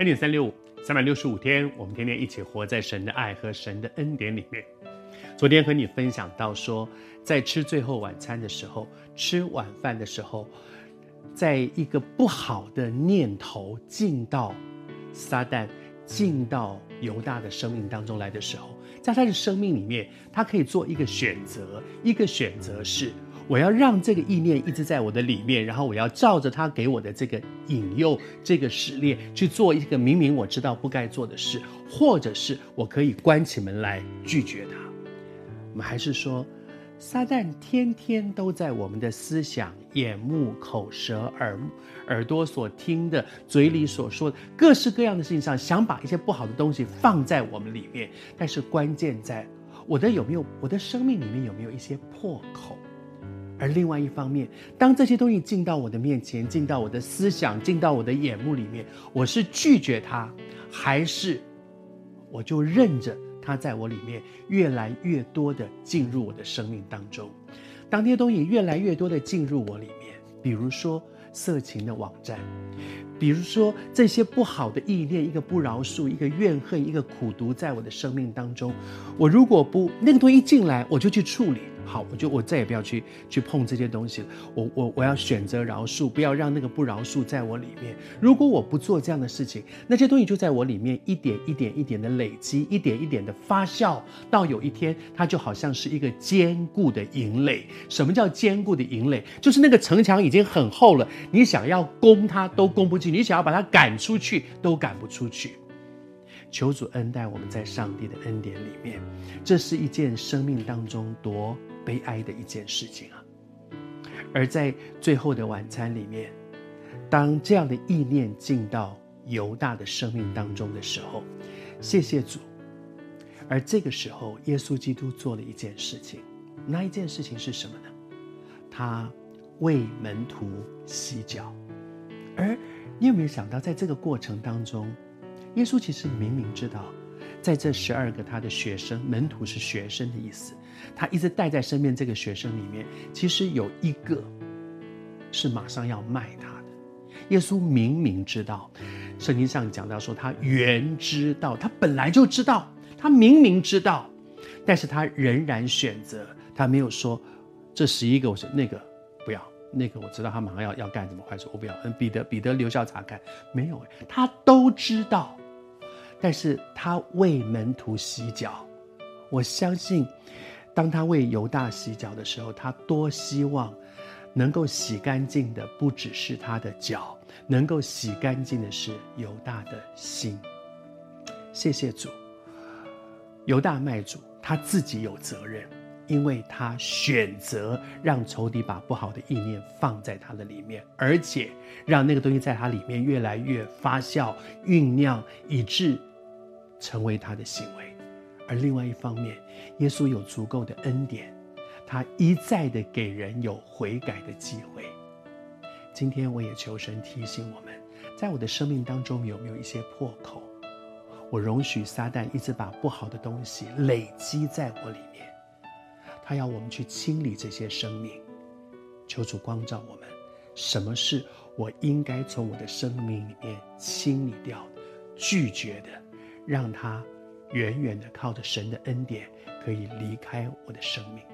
恩典三六五，三百六十五天，我们天天一起活在神的爱和神的恩典里面。昨天和你分享到说，在吃最后晚餐的时候，吃晚饭的时候，在一个不好的念头进到撒旦、进到犹大的生命当中来的时候，在他的生命里面，他可以做一个选择，一个选择是。我要让这个意念一直在我的里面，然后我要照着他给我的这个引诱、这个试炼去做一个明明我知道不该做的事，或者是我可以关起门来拒绝他。我们还是说，撒旦天天都在我们的思想、眼目、口舌、耳耳朵所听的、嘴里所说的各式各样的事情上，想把一些不好的东西放在我们里面。但是关键在我的有没有，我的生命里面有没有一些破口？而另外一方面，当这些东西进到我的面前，进到我的思想，进到我的眼目里面，我是拒绝它，还是我就任着它在我里面越来越多的进入我的生命当中？当这些东西越来越多的进入我里面，比如说色情的网站，比如说这些不好的意念，一个不饶恕，一个怨恨，一个苦毒，在我的生命当中，我如果不那个东西一进来，我就去处理。好，我就我再也不要去去碰这些东西了。我我我要选择饶恕，不要让那个不饶恕在我里面。如果我不做这样的事情，那些东西就在我里面一点一点一点的累积，一点一点的发酵，到有一天，它就好像是一个坚固的营垒。什么叫坚固的营垒？就是那个城墙已经很厚了，你想要攻它都攻不进，你想要把它赶出去都赶不出去。求主恩待我们在上帝的恩典里面，这是一件生命当中多悲哀的一件事情啊！而在最后的晚餐里面，当这样的意念进到犹大的生命当中的时候，谢谢主。而这个时候，耶稣基督做了一件事情，那一件事情是什么呢？他为门徒洗脚。而你有没有想到，在这个过程当中，耶稣其实明明知道，在这十二个他的学生，门徒是学生的意思。他一直带在身边，这个学生里面，其实有一个是马上要卖他的。耶稣明明知道，圣经上讲到说，他原知道，他本来就知道，他明明知道，但是他仍然选择，他没有说这十一个，我说那个不要，那个我知道他马上要要干什么坏事，我不要。嗯，彼得，彼得留校察看，没有，他都知道，但是他为门徒洗脚，我相信。当他为犹大洗脚的时候，他多希望能够洗干净的不只是他的脚，能够洗干净的是犹大的心。谢谢主，犹大卖主，他自己有责任，因为他选择让仇敌把不好的意念放在他的里面，而且让那个东西在他里面越来越发酵、酝酿，以致成为他的行为。而另外一方面，耶稣有足够的恩典，他一再的给人有悔改的机会。今天我也求神提醒我们，在我的生命当中有没有一些破口？我容许撒旦一直把不好的东西累积在我里面，他要我们去清理这些生命。求主光照我们，什么是我应该从我的生命里面清理掉、拒绝的，让他。远远的靠着神的恩典，可以离开我的生命。